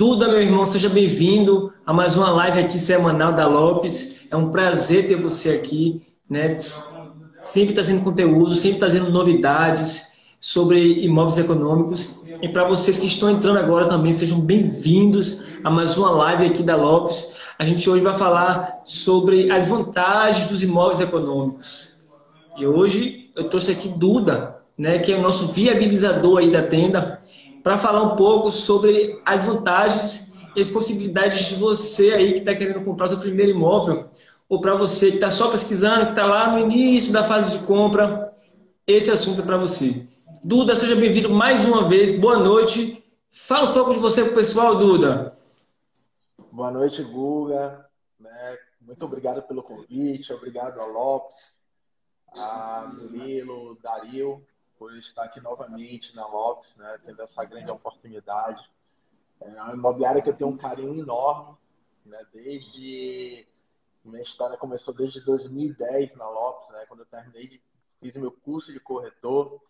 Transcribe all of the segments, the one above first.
Duda, meu irmão, seja bem-vindo a mais uma live aqui semanal da Lopes. É um prazer ter você aqui, né? Sempre trazendo conteúdo, sempre trazendo novidades sobre imóveis econômicos. E para vocês que estão entrando agora também, sejam bem-vindos a mais uma live aqui da Lopes. A gente hoje vai falar sobre as vantagens dos imóveis econômicos. E hoje eu trouxe aqui Duda, né, que é o nosso viabilizador aí da tenda para falar um pouco sobre as vantagens e as possibilidades de você aí que está querendo comprar seu primeiro imóvel, ou para você que está só pesquisando, que está lá no início da fase de compra, esse assunto é para você. Duda, seja bem-vindo mais uma vez, boa noite. Fala um pouco de você para o pessoal, Duda. Boa noite, Guga. Né? Muito obrigado pelo convite, obrigado a Lopes, a Murilo, Dario, por estar aqui novamente na Lopes, né, tendo essa grande oportunidade. É uma imobiliária que eu tenho um carinho enorme, né, desde minha história começou desde 2010 na Lopes, né, quando eu terminei de, fiz meu curso de corretor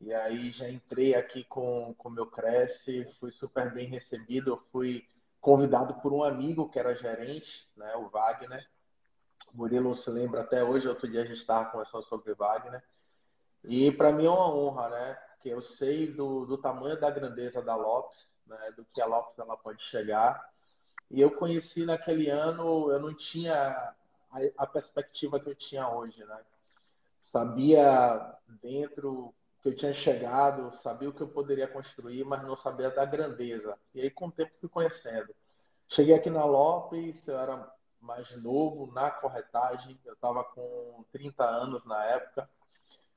e aí já entrei aqui com o meu Cresce, fui super bem recebido, eu fui convidado por um amigo que era gerente, né, o Wagner. O Murilo se lembra até hoje, outro dia a gente estava conversando sobre Wagner. E para mim é uma honra, né? Porque eu sei do, do tamanho da grandeza da Lopes, né? do que a Lopes ela pode chegar. E eu conheci naquele ano, eu não tinha a, a perspectiva que eu tinha hoje, né? Sabia dentro que eu tinha chegado, sabia o que eu poderia construir, mas não sabia da grandeza. E aí, com o tempo, fui conhecendo. Cheguei aqui na Lopes, eu era mais novo na corretagem, eu estava com 30 anos na época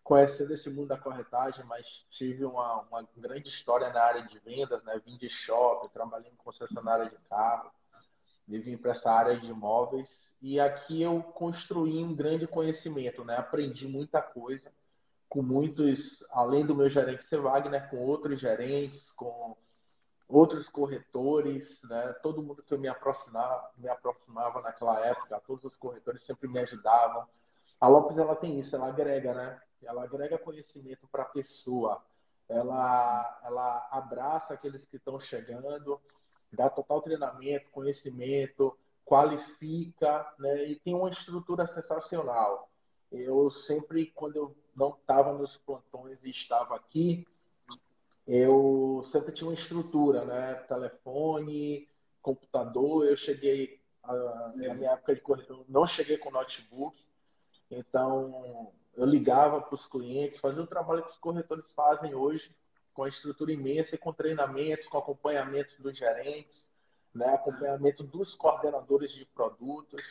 conhecendo esse mundo da corretagem, mas tive uma, uma grande história na área de vendas, né? Vim de shopping, trabalhei em concessionária de carro, e vim para essa área de imóveis. E aqui eu construí um grande conhecimento, né? Aprendi muita coisa com muitos, além do meu gerente ser Wagner, com outros gerentes, com outros corretores, né? Todo mundo que eu me aproximava, me aproximava naquela época, todos os corretores sempre me ajudavam. A Lopes ela tem isso, ela agrega, né? Ela agrega conhecimento para a pessoa, ela, ela abraça aqueles que estão chegando, dá total treinamento, conhecimento, qualifica, né? E tem uma estrutura sensacional. Eu sempre, quando eu não estava nos plantões e estava aqui, eu sempre tinha uma estrutura, né? Telefone, computador. Eu cheguei, na minha época de corretor, não cheguei com notebook. Então, eu ligava para os clientes, fazia o trabalho que os corretores fazem hoje, com a estrutura imensa e com treinamentos, com acompanhamento dos gerentes, né, acompanhamento dos coordenadores de produtos.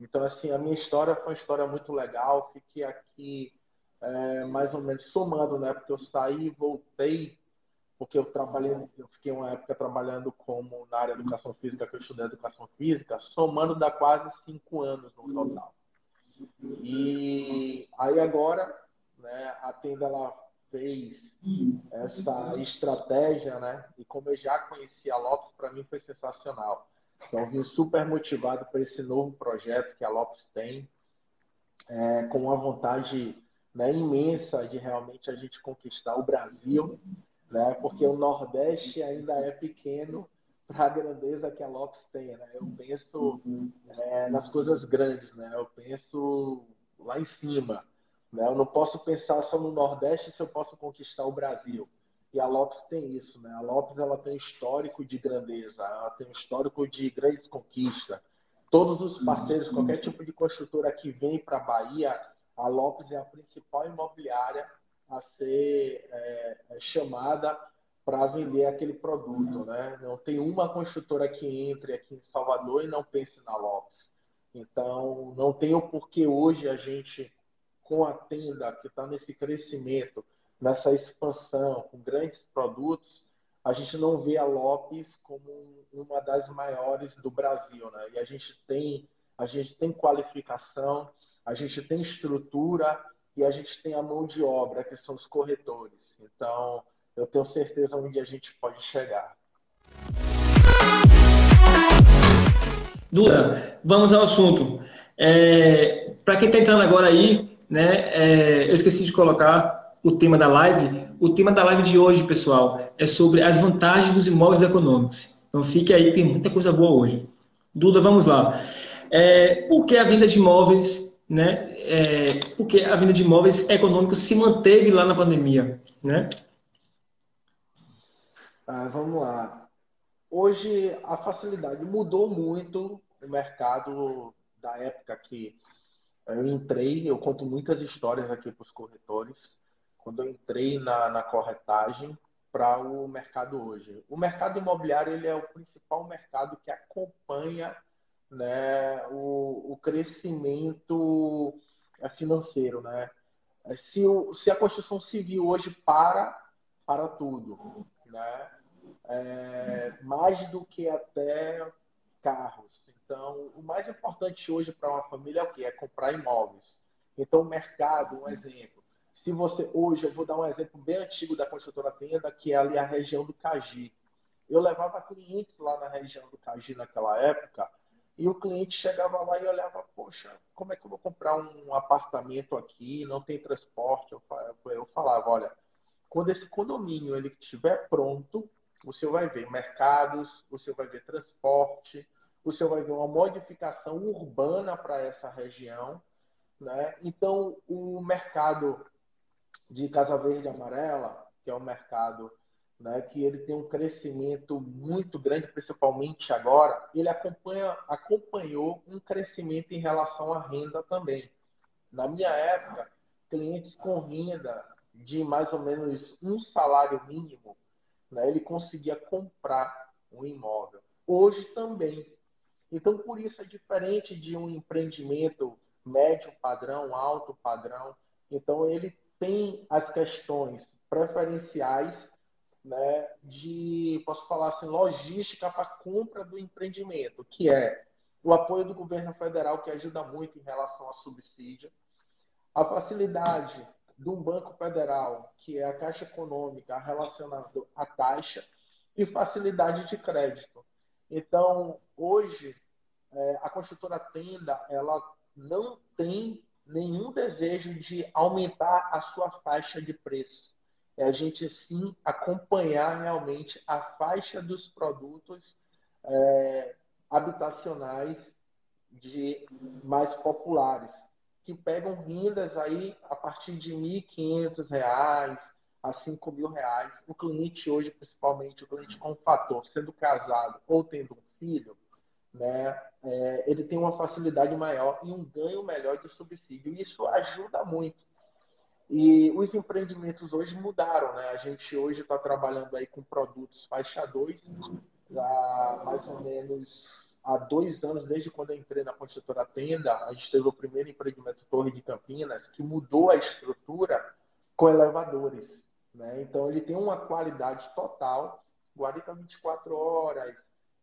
Então, assim, a minha história foi uma história muito legal. Fiquei aqui é, mais ou menos somando, né, porque eu saí e voltei, porque eu trabalhei, eu fiquei uma época trabalhando como na área de educação física, que eu estudei educação física, somando dá quase cinco anos no total. E aí agora, né, a tenda ela fez essa estratégia, né? E como eu já conhecia a Lopes, para mim foi sensacional. Então, vim super motivado por esse novo projeto que a Lopes tem, é, com uma vontade né, imensa de realmente a gente conquistar o Brasil, né? Porque o Nordeste ainda é pequeno para a grandeza que a Lopes tem, né? Eu penso é, nas coisas grandes, né? Eu penso lá em cima, né? Eu não posso pensar só no Nordeste se eu posso conquistar o Brasil. E a Lopes tem isso, né? A Lopes ela tem histórico de grandeza, ela tem histórico de grandes conquistas. Todos os parceiros, qualquer tipo de construtora que vem para a Bahia, a Lopes é a principal imobiliária a ser é chamada para vender aquele produto, né? Não tem uma construtora que entre aqui em Salvador e não pense na Lopes. Então, não tem o porquê hoje a gente, com a tenda que está nesse crescimento, nessa expansão, com grandes produtos, a gente não vê a Lopes como uma das maiores do Brasil, né? E a gente tem, a gente tem qualificação, a gente tem estrutura e a gente tem a mão de obra, que são os corretores. Então, eu tenho certeza onde a gente pode chegar. Duda, vamos ao assunto. É, Para quem está entrando agora aí, né, é, eu esqueci de colocar o tema da live. O tema da live de hoje, pessoal, é sobre as vantagens dos imóveis econômicos. Então fique aí, tem muita coisa boa hoje. Duda, vamos lá. É, por que a venda de imóveis, né? É, porque a venda de imóveis econômicos se manteve lá na pandemia, né? Ah, vamos lá. Hoje a facilidade mudou muito o mercado da época que eu entrei. Eu conto muitas histórias aqui para os corretores. Quando eu entrei na, na corretagem, para o mercado hoje. O mercado imobiliário ele é o principal mercado que acompanha né, o, o crescimento é, financeiro. Né? Se, o, se a construção civil hoje para, para tudo. Né? É, mais do que até carros. Então, o mais importante hoje para uma família é o que? É comprar imóveis. Então, o mercado, um exemplo se você hoje, eu vou dar um exemplo bem antigo da construtora Tenda, que é ali a região do Cagi. Eu levava clientes lá na região do Cagi naquela época, e o cliente chegava lá e olhava, poxa, como é que eu vou comprar um apartamento aqui, não tem transporte? Eu falava, olha, quando esse condomínio ele estiver pronto, você vai ver mercados, você vai ver transporte, você vai ver uma modificação urbana para essa região, né? Então, o mercado de Casa Verde Amarela, que é um mercado né, que ele tem um crescimento muito grande, principalmente agora, ele acompanha, acompanhou um crescimento em relação à renda também. Na minha época, clientes com renda de mais ou menos um salário mínimo, né, ele conseguia comprar um imóvel. Hoje também. Então, por isso é diferente de um empreendimento médio padrão, alto padrão. Então, ele tem as questões preferenciais né, de, posso falar assim, logística para compra do empreendimento, que é o apoio do governo federal, que ajuda muito em relação a subsídio, a facilidade de um banco federal, que é a Caixa Econômica, relacionado à taxa, e facilidade de crédito. Então, hoje, é, a construtora Tenda, ela não tem nenhum desejo de aumentar a sua faixa de preço. É a gente sim acompanhar realmente a faixa dos produtos é, habitacionais de mais populares, que pegam rendas aí a partir de R$ 1.500 a R$ 5.000. O cliente hoje, principalmente o cliente com fator, sendo casado ou tendo um filho, né, é, ele tem uma facilidade maior e um ganho melhor de subsídio. Isso ajuda muito. E os empreendimentos hoje mudaram, né? A gente hoje está trabalhando aí com produtos faixa 2, há mais ou menos há dois anos, desde quando eu entrei na construtora Tenda, a gente teve o primeiro empreendimento Torre de Campinas, que mudou a estrutura com elevadores. Né? Então, ele tem uma qualidade total, guarita 24 horas,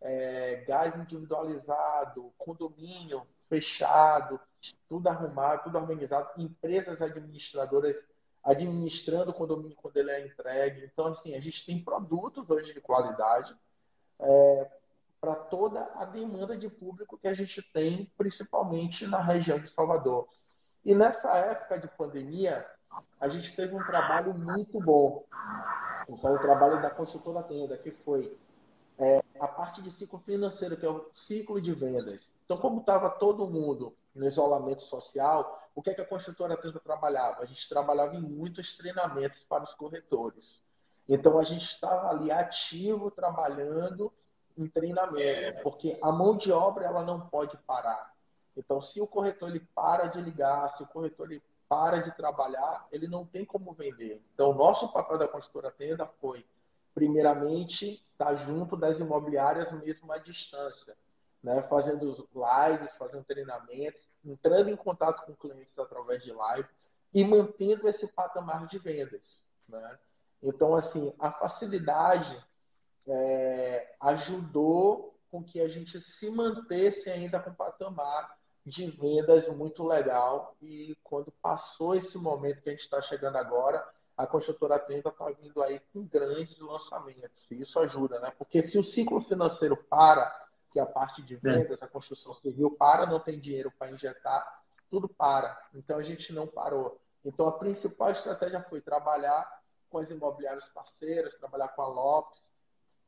é, gás individualizado, condomínio fechado, tudo arrumado, tudo organizado, empresas administradoras administrando o condomínio quando ele é entregue. Então, assim, a gente tem produtos hoje de qualidade é, para toda a demanda de público que a gente tem, principalmente na região de Salvador. E nessa época de pandemia, a gente teve um trabalho muito bom. Então, o trabalho da consultora Tenda, que foi é, a parte de ciclo financeiro, que é o ciclo de vendas. Então, como estava todo mundo no isolamento social, o que, é que a construtora Tenda trabalhava? A gente trabalhava em muitos treinamentos para os corretores. Então, a gente estava ali ativo, trabalhando em treinamento, porque a mão de obra ela não pode parar. Então, se o corretor ele para de ligar, se o corretor ele para de trabalhar, ele não tem como vender. Então, o nosso papel da construtora Tenda foi primeiramente, estar junto das imobiliárias mesmo à distância, né? fazendo lives, fazendo treinamentos, entrando em contato com clientes através de live e mantendo esse patamar de vendas. Né? Então, assim, a facilidade é, ajudou com que a gente se mantesse ainda com patamar de vendas muito legal e quando passou esse momento que a gente está chegando agora, a construtora Tenda está vindo aí com grandes lançamentos. E isso ajuda, né? Porque se o ciclo financeiro para, que é a parte de é. vendas, a construção civil para, não tem dinheiro para injetar, tudo para. Então a gente não parou. Então a principal estratégia foi trabalhar com as imobiliárias parceiras, trabalhar com a Lopes,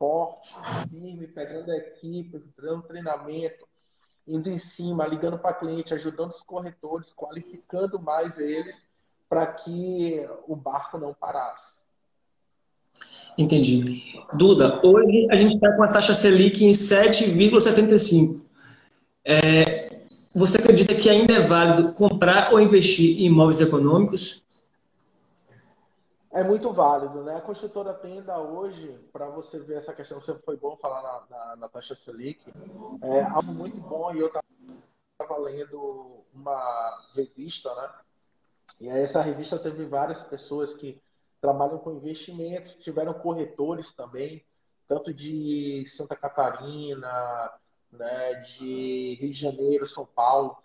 forte, firme, pegando a equipe, dando treinamento, indo em cima, ligando para cliente, ajudando os corretores, qualificando mais eles para que o barco não parasse. Entendi. Duda, hoje a gente está com a taxa Selic em 7,75. É, você acredita que ainda é válido comprar ou investir em imóveis econômicos? É muito válido, né? A construtora Tenda hoje, para você ver essa questão, sempre foi bom falar na, na, na taxa Selic, é algo muito bom e eu estava lendo uma revista, né? E essa revista teve várias pessoas que trabalham com investimentos, tiveram corretores também, tanto de Santa Catarina, né, de Rio de Janeiro, São Paulo,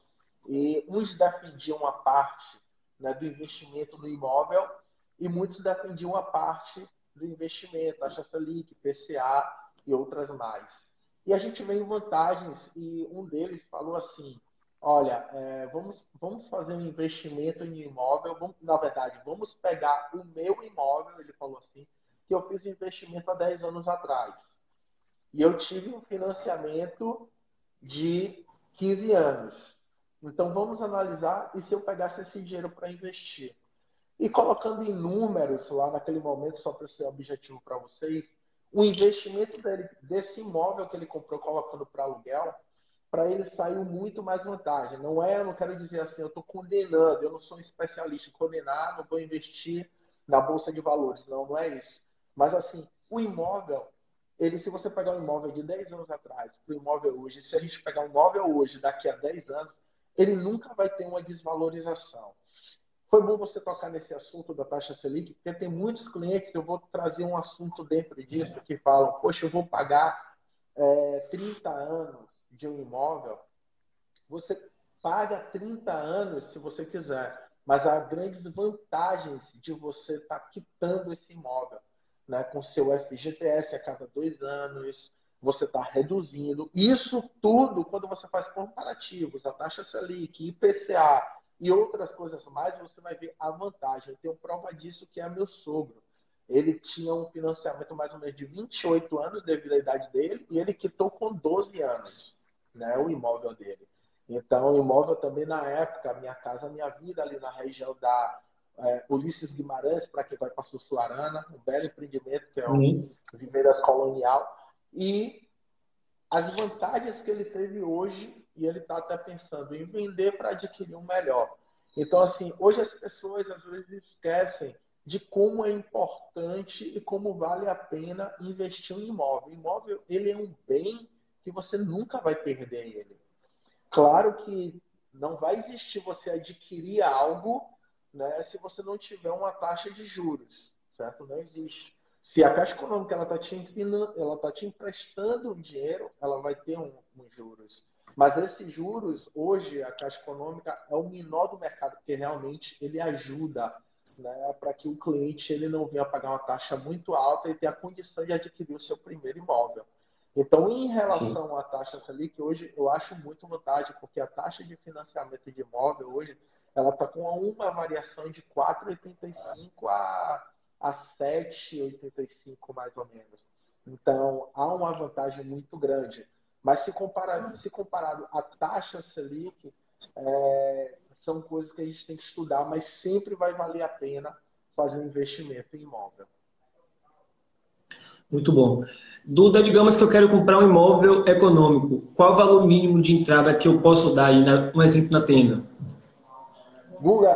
e uns defendiam uma parte né, do investimento no imóvel e muitos defendiam a parte do investimento, taxa Selic, PCA e outras mais. E a gente em vantagens e um deles falou assim, olha, é, vamos, vamos fazer um investimento em imóvel, vamos, na verdade, vamos pegar o meu imóvel, ele falou assim, que eu fiz um investimento há 10 anos atrás. E eu tive um financiamento de 15 anos. Então vamos analisar e se eu pegasse esse dinheiro para investir. E colocando em números lá naquele momento, só para ser objetivo para vocês, o investimento dele, desse imóvel que ele comprou colocando para aluguel para ele saiu muito mais vantagem. Não é, eu não quero dizer assim, eu estou condenando, eu não sou um especialista em condenar, não vou investir na bolsa de valores, não, não é isso. Mas assim, o imóvel, ele, se você pegar um imóvel de 10 anos atrás, o imóvel hoje, se a gente pegar um imóvel hoje, daqui a 10 anos, ele nunca vai ter uma desvalorização. Foi bom você tocar nesse assunto da taxa Selic, porque tem muitos clientes, eu vou trazer um assunto dentro disso, que falam, poxa, eu vou pagar é, 30 anos de um imóvel, você paga 30 anos se você quiser, mas há grandes vantagens de você estar tá quitando esse imóvel, né? Com seu FGTS a cada dois anos, você está reduzindo. Isso tudo, quando você faz comparativos, a taxa Selic, IPCA e outras coisas mais, você vai ver a vantagem. Eu tenho prova disso que é meu sogro ele tinha um financiamento mais ou menos de 28 anos devido à idade dele e ele quitou com 12 anos né, o imóvel dele. Então, o imóvel também, na época, Minha Casa Minha Vida, ali na região da é, Ulisses Guimarães, para quem vai para Sussuarana, um belo empreendimento, que é o Viveiras Colonial. E as vantagens que ele teve hoje, e ele está até pensando em vender para adquirir um melhor. Então, assim, hoje as pessoas às vezes esquecem de como é importante e como vale a pena investir em imóvel. O imóvel, ele é um bem que você nunca vai perder ele. Claro que não vai existir você adquirir algo né, se você não tiver uma taxa de juros, certo? Não existe. Se a Caixa Econômica ela está te, ela tá te emprestando dinheiro, ela vai ter um, um juros. Mas esses juros, hoje, a Caixa Econômica é o menor do mercado, porque realmente ele ajuda né, para que o cliente ele não venha pagar uma taxa muito alta e tenha a condição de adquirir o seu primeiro imóvel. Então, em relação Sim. à taxa Selic, hoje eu acho muito vantagem, porque a taxa de financiamento de imóvel hoje ela está com uma variação de 4,85 a, a 7,85 mais ou menos. Então, há uma vantagem muito grande. Mas se comparado, se comparado à taxa Selic, é, são coisas que a gente tem que estudar, mas sempre vai valer a pena fazer um investimento em imóvel. Muito bom. Duda, digamos que eu quero comprar um imóvel econômico. Qual o valor mínimo de entrada que eu posso dar aí, um exemplo na tenda? Guga,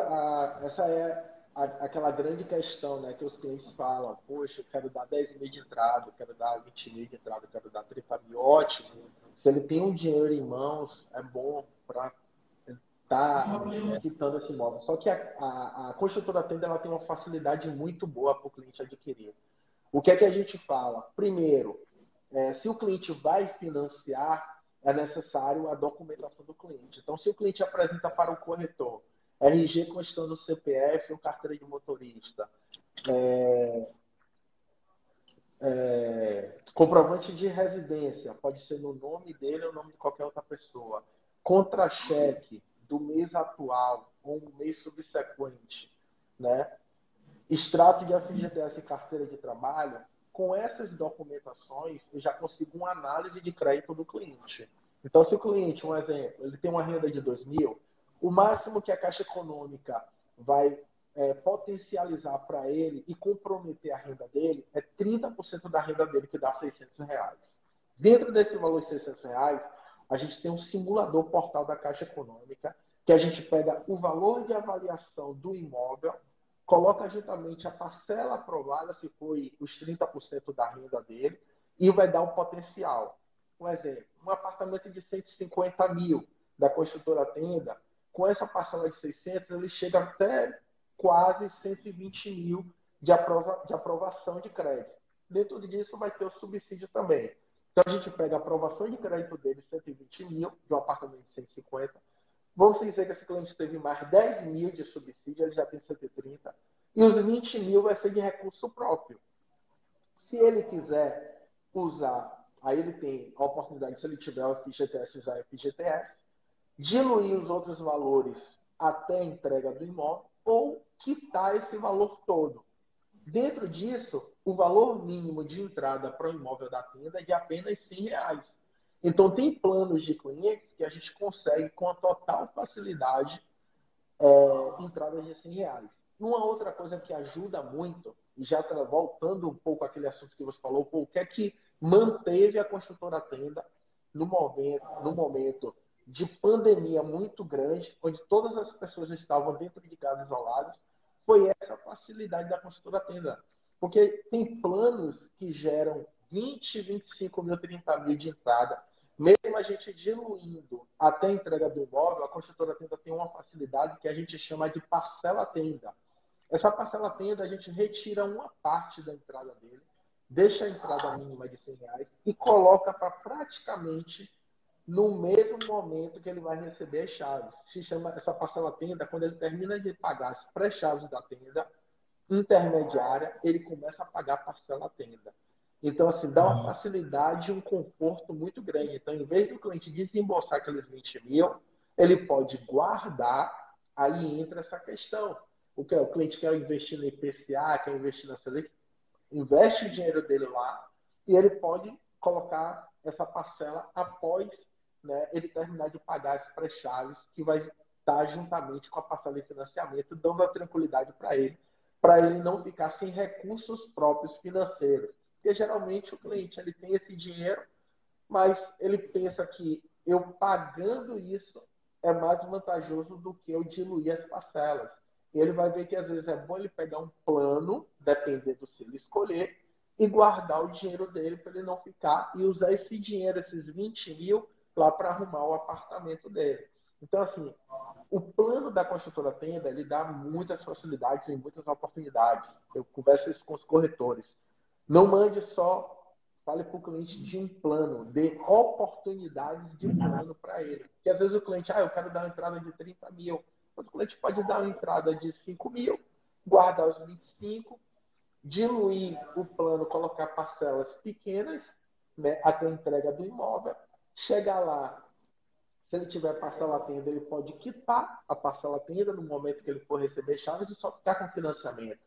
essa é aquela grande questão né, que os clientes falam. Poxa, eu quero dar 10 mil de entrada, eu quero dar 20 mil de entrada, eu quero dar 30 mil. Ótimo. Se ele tem um dinheiro em mãos, é bom para estar tá quitando esse imóvel. Só que a, a, a construtora tenda ela tem uma facilidade muito boa para o cliente adquirir. O que é que a gente fala? Primeiro, é, se o cliente vai financiar, é necessário a documentação do cliente. Então, se o cliente apresenta para o corretor RG constando CPF ou carteira de motorista, é, é, comprovante de residência, pode ser no nome dele ou no nome de qualquer outra pessoa, contra-cheque do mês atual ou um mês subsequente, né? extrato de FGTS e carteira de trabalho, com essas documentações, eu já consigo uma análise de crédito do cliente. Então, se o cliente, um exemplo, ele tem uma renda de 2 mil, o máximo que a Caixa Econômica vai é, potencializar para ele e comprometer a renda dele é 30% da renda dele, que dá 600 reais. Dentro desse valor de 600 reais, a gente tem um simulador portal da Caixa Econômica, que a gente pega o valor de avaliação do imóvel, coloca juntamente a parcela aprovada, se foi os 30% da renda dele, e vai dar um potencial. Um exemplo, um apartamento de 150 mil da construtora Tenda, com essa parcela de 600, ele chega até quase 120 mil de, aprova de aprovação de crédito. Dentro disso vai ter o subsídio também. Então a gente pega a aprovação de crédito dele, 120 mil, de um apartamento de 150. Vamos dizer que esse cliente teve mais 10 mil de subsídio, ele já tem 130. E os 20 mil vai ser de recurso próprio. Se ele quiser usar, aí ele tem a oportunidade, se ele tiver o FGTS, usar o FGTS, diluir os outros valores até a entrega do imóvel ou quitar esse valor todo. Dentro disso, o valor mínimo de entrada para o imóvel da tenda é de apenas 100 reais. Então, tem planos de clientes que a gente consegue, com a total facilidade, é, entradas de 100 reais. Uma outra coisa que ajuda muito, e já voltando um pouco àquele assunto que você falou, o que é que manteve a construtora tenda no momento, no momento de pandemia muito grande, onde todas as pessoas estavam dentro de casa isoladas, foi essa facilidade da construtora tenda. Porque tem planos que geram 20, 25 mil, 30 mil de entrada. Mesmo a gente diluindo até a entrega do imóvel, a construtora tenda tem uma facilidade que a gente chama de parcela tenda. Essa parcela tenda, a gente retira uma parte da entrada dele, deixa a entrada mínima de 100 reais e coloca para praticamente no mesmo momento que ele vai receber as chaves. Se chama essa parcela tenda, quando ele termina de pagar as pré-chaves da tenda intermediária, ele começa a pagar a parcela tenda. Então, assim, dá uma facilidade e um conforto muito grande. Então, em vez do cliente desembolsar aqueles 20 mil, ele pode guardar, aí entra essa questão. O que é? O cliente quer investir no IPCA, quer investir na Selic, investe o dinheiro dele lá e ele pode colocar essa parcela após né, ele terminar de pagar as pré-chaves que vai estar juntamente com a parcela de financiamento, dando a tranquilidade para ele, para ele não ficar sem recursos próprios financeiros. Porque geralmente o cliente ele tem esse dinheiro, mas ele pensa que eu pagando isso é mais vantajoso do que eu diluir as parcelas. Ele vai ver que às vezes é bom ele pegar um plano, dependendo se ele escolher, e guardar o dinheiro dele para ele não ficar e usar esse dinheiro, esses 20 mil, lá para arrumar o apartamento dele. Então, assim, o plano da construtora tenda, ele dá muitas facilidades e muitas oportunidades. Eu converso isso com os corretores. Não mande só, fale para o cliente de um plano, dê oportunidades de plano para ele. Porque às vezes o cliente, ah, eu quero dar uma entrada de 30 mil. Mas o cliente pode dar uma entrada de 5 mil, guardar os 25, diluir o plano, colocar parcelas pequenas né, até a entrega do imóvel Chegar lá, se ele tiver parcela tenda, ele pode quitar a parcela tenda no momento que ele for receber chaves e só ficar com financiamento.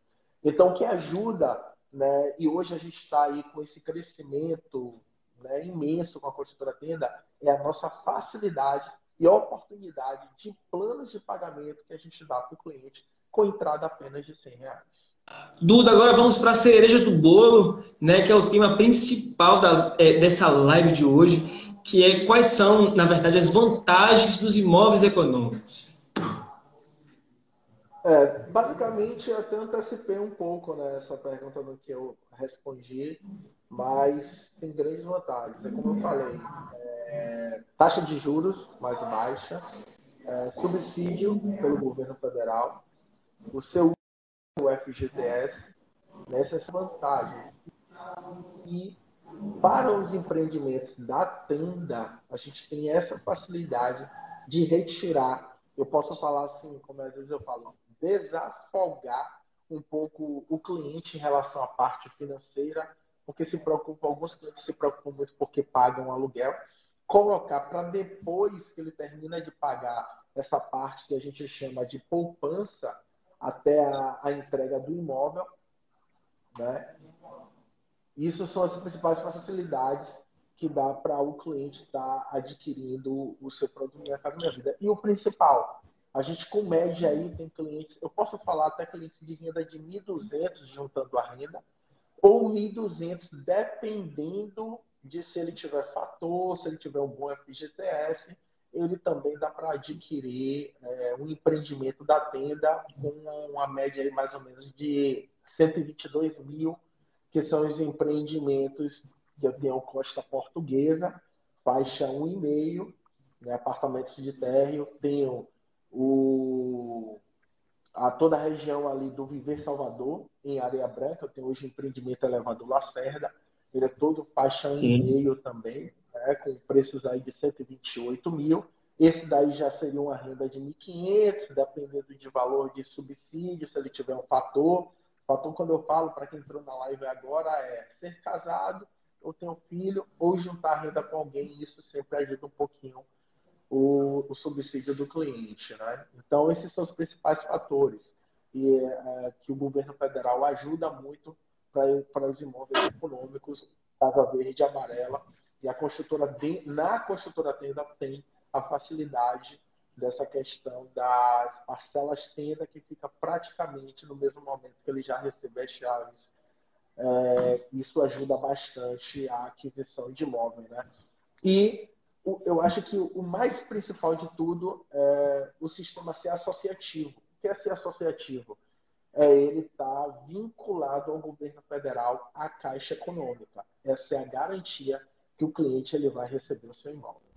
Então, o que ajuda, né, e hoje a gente está aí com esse crescimento né, imenso com a construtora tenda, é a nossa facilidade e oportunidade de planos de pagamento que a gente dá para o cliente com entrada apenas de 100 reais. Duda, agora vamos para a cereja do bolo, né, que é o tema principal das, é, dessa live de hoje, que é quais são, na verdade, as vantagens dos imóveis econômicos. É, basicamente, eu até antecipei um pouco nessa né, pergunta no que eu respondi, mas tem grandes vantagens. É como eu falei, é, taxa de juros mais baixa, é, subsídio pelo governo federal, o seu FGTS, nessas vantagens. E para os empreendimentos da tenda, a gente tem essa facilidade de retirar, eu posso falar assim, como às vezes eu falo, desafogar um pouco o cliente em relação à parte financeira, porque se preocupa, alguns clientes se preocupam muito porque pagam aluguel, colocar para depois que ele termina de pagar essa parte que a gente chama de poupança até a, a entrega do imóvel, né? Isso são as principais facilidades que dá para o cliente estar tá adquirindo o seu produto Casa Minha Vida. E o principal, a gente com média aí tem clientes, eu posso falar até clientes de renda de 1.200 juntando a renda, ou 1.200 dependendo de se ele tiver fator, se ele tiver um bom FGTS, ele também dá para adquirir é, um empreendimento da tenda com uma média aí mais ou menos de 122 mil, que são os empreendimentos que eu tenho Costa Portuguesa, faixa 1,5, né, apartamentos de térreo, tenho o, a toda a região ali do Viver Salvador, em Areia Branca, eu tenho hoje empreendimento elevador Lacerda, ele é todo faixa 1,5 também, né, com preços aí de 128 mil. Esse daí já seria uma renda de 1.500, dependendo de valor de subsídio, se ele tiver um fator. Fator, quando eu falo, para quem entrou na live agora, é ser casado, ou ter um filho, ou juntar renda com alguém. Isso sempre ajuda um pouquinho o, o subsídio do cliente. Né? Então, esses são os principais fatores e, é, que o governo federal ajuda muito para os imóveis econômicos, Casa Verde e Amarela. E a construtora, na construtora tenda tem a facilidade dessa questão das parcelas tenda, que fica praticamente no mesmo momento que ele já recebe as chaves. É, isso ajuda bastante a aquisição de imóvel. Né? E eu acho que o mais principal de tudo é o sistema ser associativo. O que é ser associativo? É ele estar tá vinculado ao governo federal, à Caixa Econômica. Essa é a garantia que o cliente ele vai receber o seu imóvel.